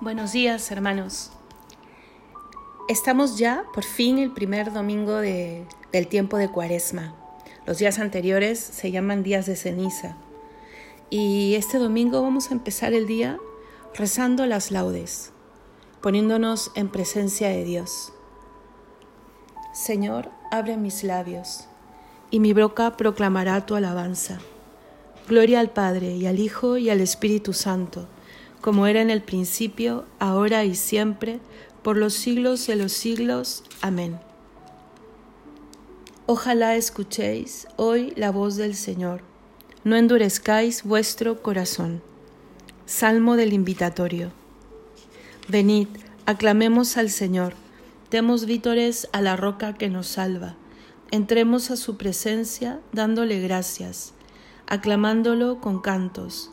Buenos días, hermanos. Estamos ya, por fin, el primer domingo de, del tiempo de Cuaresma. Los días anteriores se llaman días de ceniza. Y este domingo vamos a empezar el día rezando las laudes, poniéndonos en presencia de Dios. Señor, abre mis labios, y mi boca proclamará tu alabanza. Gloria al Padre, y al Hijo, y al Espíritu Santo como era en el principio, ahora y siempre, por los siglos de los siglos. Amén. Ojalá escuchéis hoy la voz del Señor, no endurezcáis vuestro corazón. Salmo del Invitatorio. Venid, aclamemos al Señor, demos vítores a la roca que nos salva, entremos a su presencia dándole gracias, aclamándolo con cantos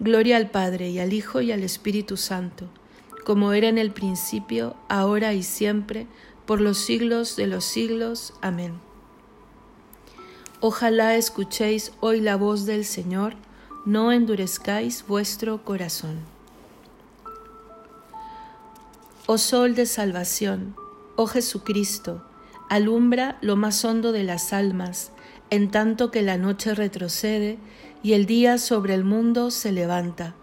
Gloria al Padre y al Hijo y al Espíritu Santo, como era en el principio, ahora y siempre, por los siglos de los siglos. Amén. Ojalá escuchéis hoy la voz del Señor, no endurezcáis vuestro corazón. Oh Sol de Salvación, oh Jesucristo, alumbra lo más hondo de las almas, en tanto que la noche retrocede y el día sobre el mundo se levanta.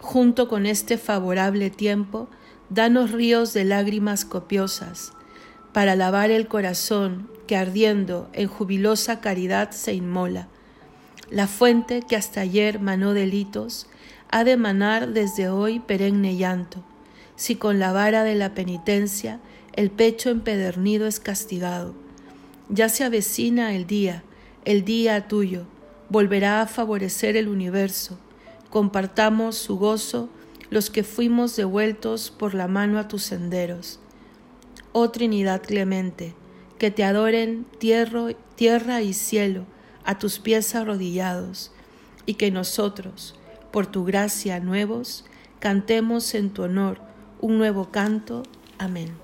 Junto con este favorable tiempo, danos ríos de lágrimas copiosas, para lavar el corazón que ardiendo en jubilosa caridad se inmola. La fuente que hasta ayer manó delitos, ha de manar desde hoy perenne llanto, si con la vara de la penitencia el pecho empedernido es castigado. Ya se avecina el día, el día tuyo, volverá a favorecer el universo. Compartamos su gozo los que fuimos devueltos por la mano a tus senderos. Oh Trinidad clemente, que te adoren tierra y cielo a tus pies arrodillados, y que nosotros, por tu gracia nuevos, cantemos en tu honor un nuevo canto. Amén.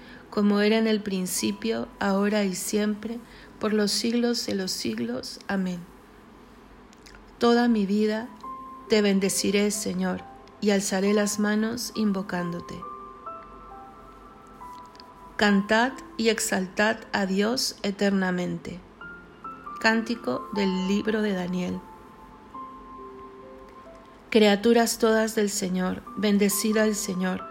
como era en el principio, ahora y siempre, por los siglos de los siglos. Amén. Toda mi vida te bendeciré, Señor, y alzaré las manos invocándote. Cantad y exaltad a Dios eternamente. Cántico del libro de Daniel. Criaturas todas del Señor, bendecida el Señor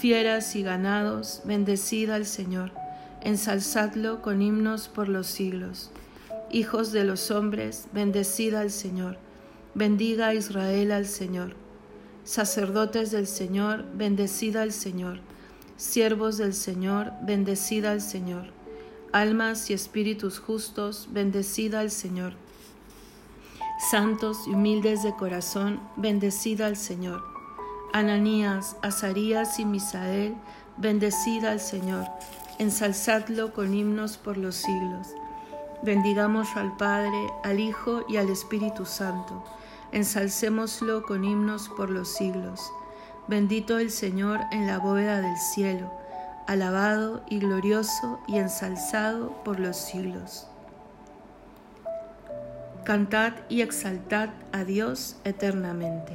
Fieras y ganados, bendecida al Señor. Ensalzadlo con himnos por los siglos. Hijos de los hombres, bendecida al Señor. Bendiga a Israel al Señor. Sacerdotes del Señor, bendecida al Señor. Siervos del Señor, bendecida al Señor almas y espíritus justos, bendecida al Señor. Santos y humildes de corazón, bendecida al Señor. Ananías, Azarías y Misael, bendecida al Señor. Ensalzadlo con himnos por los siglos. Bendigamos al Padre, al Hijo y al Espíritu Santo. Ensalcémoslo con himnos por los siglos. Bendito el Señor en la bóveda del cielo alabado y glorioso y ensalzado por los siglos. Cantad y exaltad a Dios eternamente.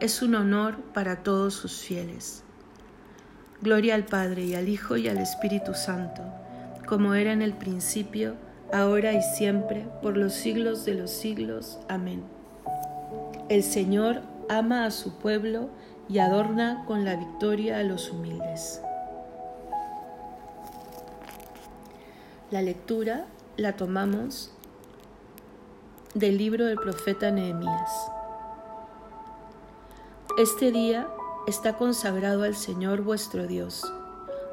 es un honor para todos sus fieles. Gloria al Padre y al Hijo y al Espíritu Santo, como era en el principio, ahora y siempre, por los siglos de los siglos. Amén. El Señor ama a su pueblo y adorna con la victoria a los humildes. La lectura la tomamos del libro del profeta Nehemías. Este día está consagrado al Señor vuestro Dios.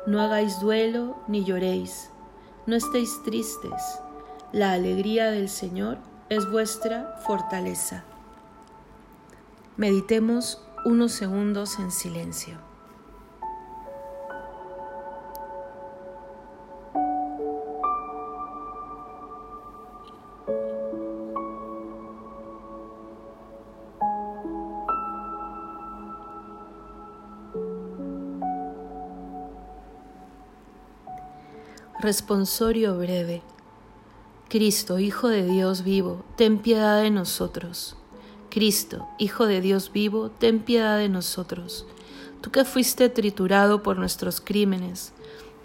No hagáis duelo ni lloréis, no estéis tristes. La alegría del Señor es vuestra fortaleza. Meditemos unos segundos en silencio. Responsorio breve. Cristo, Hijo de Dios vivo, ten piedad de nosotros. Cristo, Hijo de Dios vivo, ten piedad de nosotros. Tú que fuiste triturado por nuestros crímenes,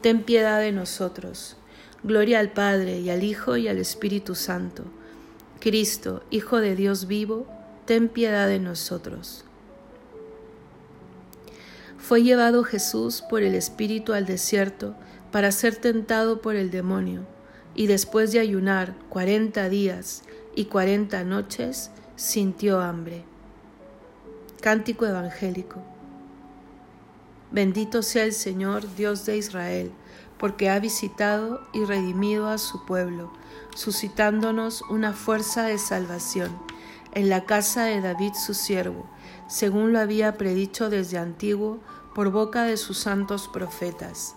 ten piedad de nosotros. Gloria al Padre y al Hijo y al Espíritu Santo. Cristo, Hijo de Dios vivo, ten piedad de nosotros. Fue llevado Jesús por el Espíritu al desierto para ser tentado por el demonio, y después de ayunar cuarenta días y cuarenta noches, sintió hambre. Cántico evangélico. Bendito sea el Señor, Dios de Israel, porque ha visitado y redimido a su pueblo, suscitándonos una fuerza de salvación en la casa de David su siervo, según lo había predicho desde antiguo por boca de sus santos profetas.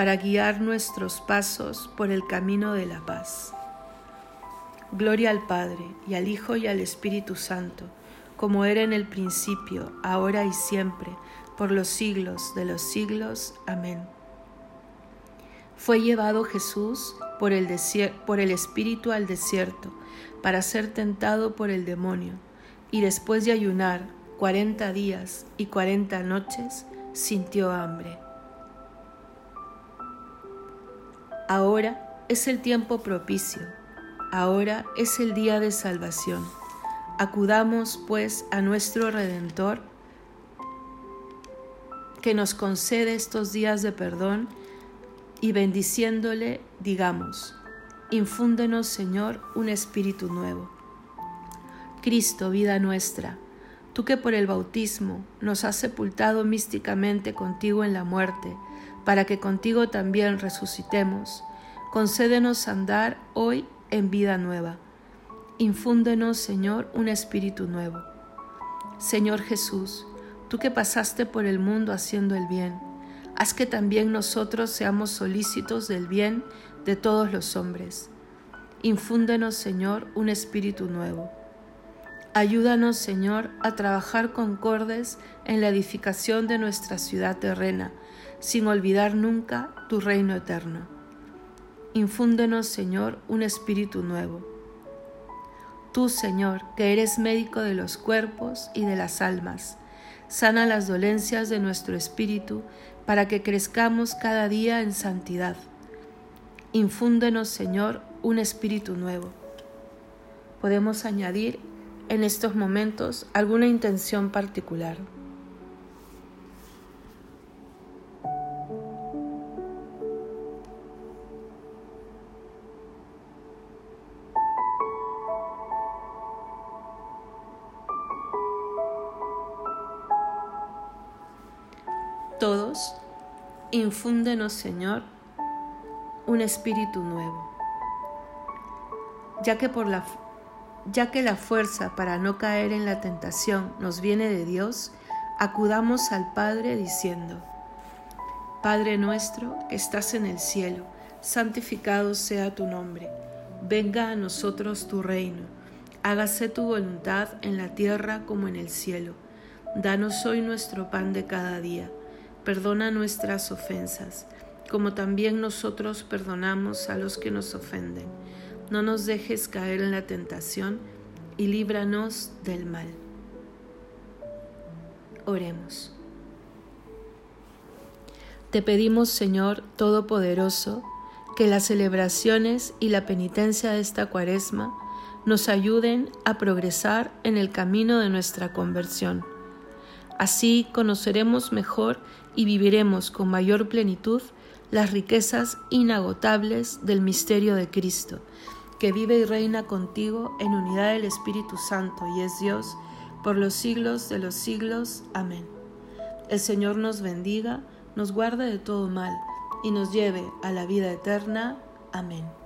para guiar nuestros pasos por el camino de la paz. Gloria al Padre, y al Hijo, y al Espíritu Santo, como era en el principio, ahora y siempre, por los siglos de los siglos. Amén. Fue llevado Jesús por el, por el Espíritu al desierto, para ser tentado por el demonio, y después de ayunar cuarenta días y cuarenta noches, sintió hambre. Ahora es el tiempo propicio, ahora es el día de salvación. Acudamos pues a nuestro Redentor, que nos concede estos días de perdón, y bendiciéndole digamos, infúndenos Señor un espíritu nuevo. Cristo, vida nuestra, tú que por el bautismo nos has sepultado místicamente contigo en la muerte, para que contigo también resucitemos, concédenos andar hoy en vida nueva. Infúndenos, Señor, un espíritu nuevo. Señor Jesús, tú que pasaste por el mundo haciendo el bien, haz que también nosotros seamos solícitos del bien de todos los hombres. Infúndenos, Señor, un espíritu nuevo. Ayúdanos, Señor, a trabajar concordes en la edificación de nuestra ciudad terrena, sin olvidar nunca tu reino eterno. Infúndenos, Señor, un espíritu nuevo. Tú, Señor, que eres médico de los cuerpos y de las almas, sana las dolencias de nuestro espíritu para que crezcamos cada día en santidad. Infúndenos, Señor, un espíritu nuevo. Podemos añadir en estos momentos alguna intención particular. Infúndenos, Señor, un espíritu nuevo, ya que por la ya que la fuerza para no caer en la tentación nos viene de Dios, acudamos al Padre diciendo, Padre nuestro que estás en el cielo, santificado sea tu nombre, venga a nosotros tu reino, hágase tu voluntad en la tierra como en el cielo. Danos hoy nuestro pan de cada día Perdona nuestras ofensas, como también nosotros perdonamos a los que nos ofenden. No nos dejes caer en la tentación y líbranos del mal. Oremos. Te pedimos, Señor Todopoderoso, que las celebraciones y la penitencia de esta cuaresma nos ayuden a progresar en el camino de nuestra conversión. Así conoceremos mejor y viviremos con mayor plenitud las riquezas inagotables del misterio de Cristo, que vive y reina contigo en unidad del Espíritu Santo y es Dios por los siglos de los siglos. Amén. El Señor nos bendiga, nos guarde de todo mal y nos lleve a la vida eterna. Amén.